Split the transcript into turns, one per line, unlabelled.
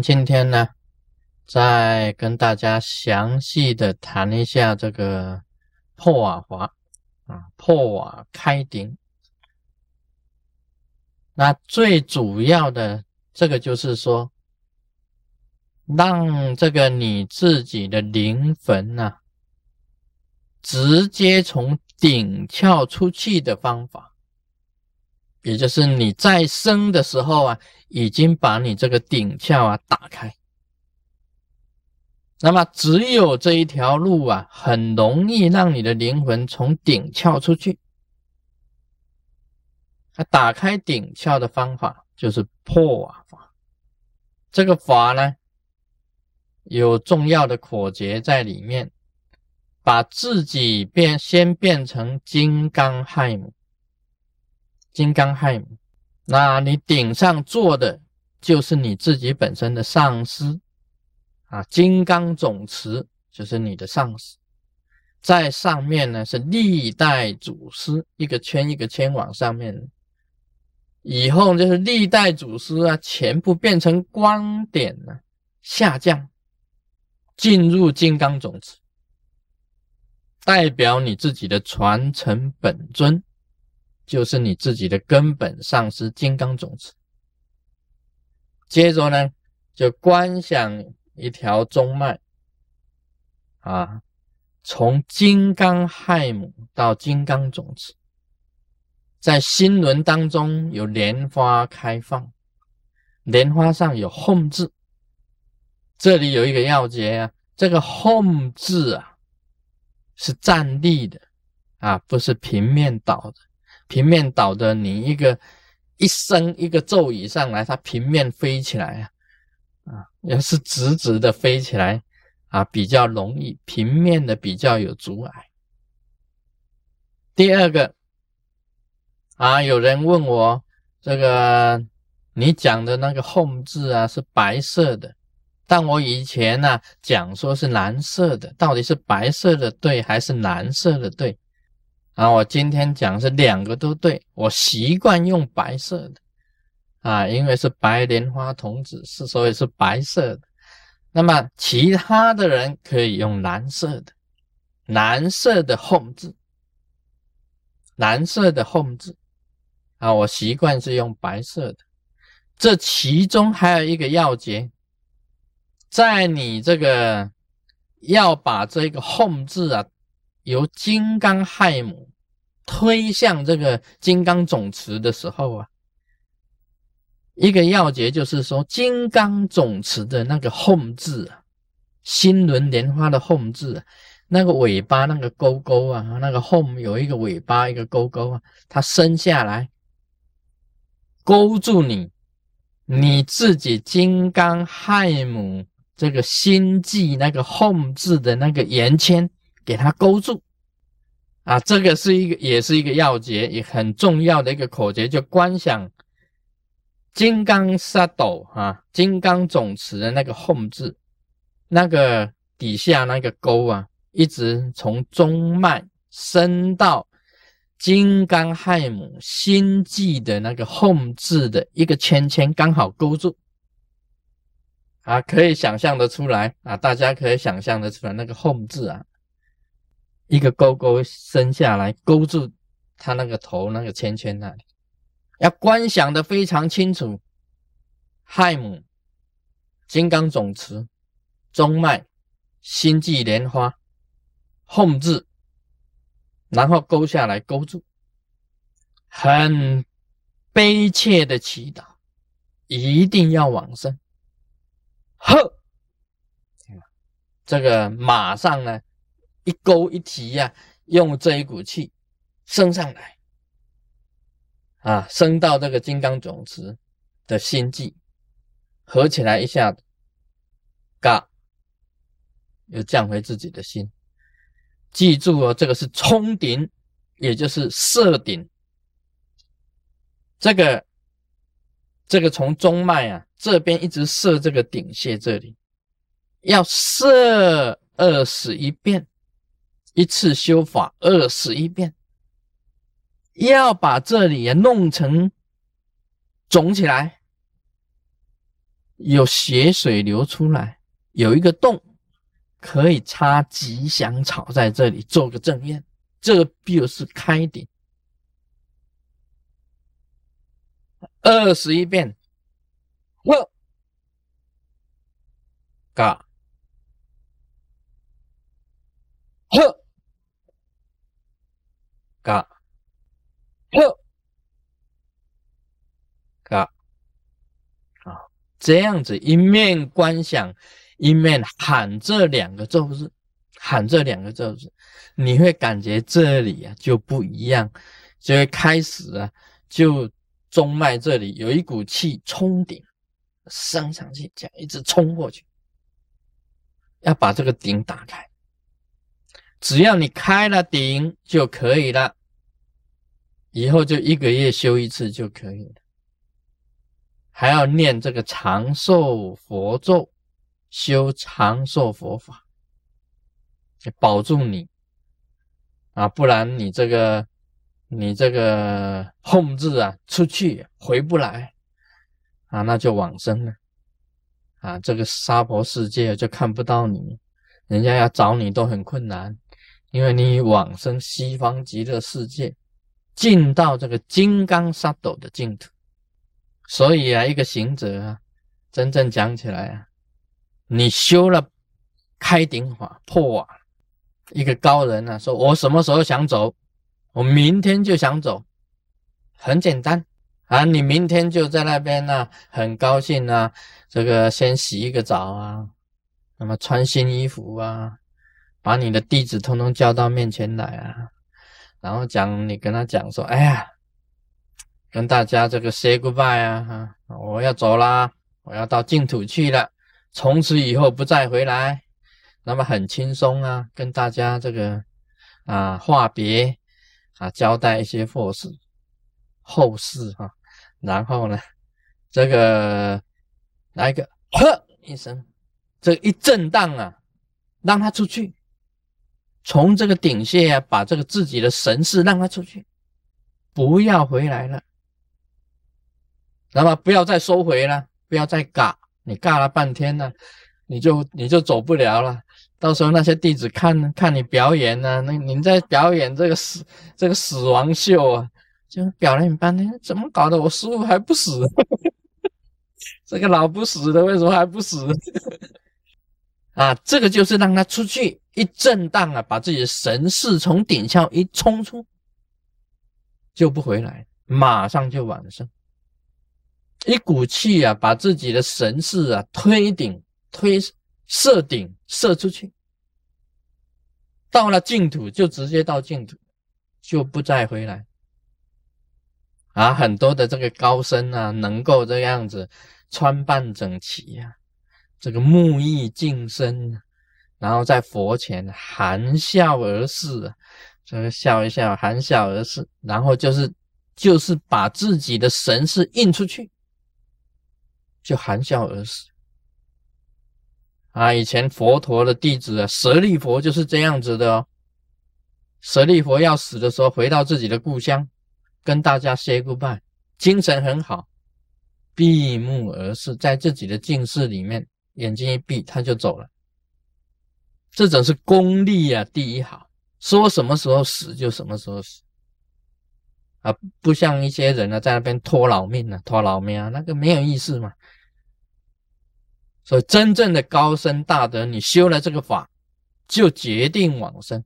今天呢，再跟大家详细的谈一下这个破瓦法啊，破瓦开顶。那最主要的这个就是说，让这个你自己的灵魂呐，直接从顶窍出去的方法。也就是你在生的时候啊，已经把你这个顶窍啊打开，那么只有这一条路啊，很容易让你的灵魂从顶窍出去。打开顶窍的方法就是破瓦法，这个法呢有重要的口诀在里面，把自己变先变成金刚亥母。金刚亥母，那你顶上坐的就是你自己本身的上司啊。金刚总持就是你的上司，在上面呢是历代祖师，一个圈一个圈往上面，以后就是历代祖师啊，全部变成光点了，下降进入金刚总持，代表你自己的传承本尊。就是你自己的根本上师金刚种子。接着呢，就观想一条中脉啊，从金刚亥母到金刚种子，在心轮当中有莲花开放，莲花上有 “home” 字，这里有一个要诀啊，这个 “home” 字啊是站立的啊，不是平面倒的。平面倒的，你一个一升一个咒语上来，它平面飞起来啊，啊，要是直直的飞起来啊，比较容易；平面的比较有阻碍。第二个啊，有人问我这个你讲的那个 “home” 字啊是白色的，但我以前呢讲说是蓝色的，到底是白色的对还是蓝色的对？啊，我今天讲是两个都对，我习惯用白色的啊，因为是白莲花童子，是所以是白色的。那么其他的人可以用蓝色的，蓝色的 home 字，蓝色的 home 字啊，我习惯是用白色的。这其中还有一个要诀，在你这个要把这个 home 字啊。由金刚亥母推向这个金刚总持的时候啊，一个要诀就是说，金刚总持的那个 home 字啊，心轮莲花的 home 字，那个尾巴那个勾勾啊，那个 home 有一个尾巴一个勾勾啊，它伸下来勾住你，你自己金刚亥母这个心际那个 home 字的那个圆圈。给它勾住啊！这个是一个，也是一个要诀，也很重要的一个口诀，就观想金刚沙斗啊，金刚总持的那个 home 字，那个底下那个勾啊，一直从中脉伸到金刚亥母心际的那个 home 字的一个圈圈，刚好勾住啊！可以想象的出来啊，大家可以想象的出来那个 home 字啊。一个勾勾伸下来，勾住他那个头那个圈圈那里，要观想的非常清楚。亥母、金刚总持、中脉、心际莲花、吽字，然后勾下来勾住，很悲切的祈祷，一定要往生。呵，这个马上呢。一勾一提呀，用这一股气升上来啊，升到这个金刚总持的心际，合起来一下，嘎，又降回自己的心。记住哦，这个是冲顶，也就是射顶。这个这个从中脉啊这边一直射这个顶穴这里，要射二十一遍。一次修法二十一遍，要把这里弄成肿起来。有血水流出来，有一个洞，可以插吉祥草在这里做个正院，这就是开顶。二十一遍，呵，嘎，呵，嘎，呵，嘎，啊，这样子一面观想，一面喊这两个咒字，喊这两个咒字，你会感觉这里啊就不一样，就会开始啊就。中脉这里有一股气冲顶，升上去，这样一直冲过去，要把这个顶打开。只要你开了顶就可以了，以后就一个月修一次就可以了。还要念这个长寿佛咒，修长寿佛法，保住你啊，不然你这个。你这个控制啊，出去回不来啊，那就往生了啊。这个娑婆世界就看不到你，人家要找你都很困难，因为你往生西方极乐世界，进到这个金刚萨埵的净土。所以啊，一个行者啊，真正讲起来啊，你修了开顶法破瓦，一个高人啊，说我什么时候想走？我明天就想走，很简单啊！你明天就在那边呢，很高兴啊。这个先洗一个澡啊，那么穿新衣服啊，把你的弟子通通叫到面前来啊，然后讲你跟他讲说：“哎呀，跟大家这个 say goodbye 啊，我要走啦，我要到净土去了，从此以后不再回来。”那么很轻松啊，跟大家这个啊话别。啊，交代一些后事，后事哈，然后呢，这个来一个呵一声，这一震荡啊，让他出去，从这个顶穴啊，把这个自己的神识让他出去，不要回来了，那么不要再收回了，不要再尬，你尬了半天呢，你就你就走不了了。到时候那些弟子看看你表演呢，那你在表演这个死这个死亡秀啊，就表演半天，怎么搞的？我师傅还不死，这个老不死的为什么还不死？啊，这个就是让他出去一震荡啊，把自己的神识从顶窍一冲出，就不回来，马上就往生。一股气啊，把自己的神识啊推顶推。射顶射出去，到了净土就直接到净土，就不再回来。啊，很多的这个高僧啊，能够这样子穿扮整齐呀，这个木易净身，然后在佛前含笑而逝，这个笑一笑，含笑而逝，然后就是就是把自己的神识印出去，就含笑而死。啊，以前佛陀的弟子啊，舍利佛就是这样子的哦。舍利佛要死的时候，回到自己的故乡，跟大家 say goodbye，精神很好，闭目而视，在自己的静室里面，眼睛一闭，他就走了。这种是功力啊，第一好，说什么时候死就什么时候死，啊，不像一些人呢，在那边拖老命啊，拖老命啊，那个没有意思嘛。所以，真正的高深大德，你修了这个法，就决定往生。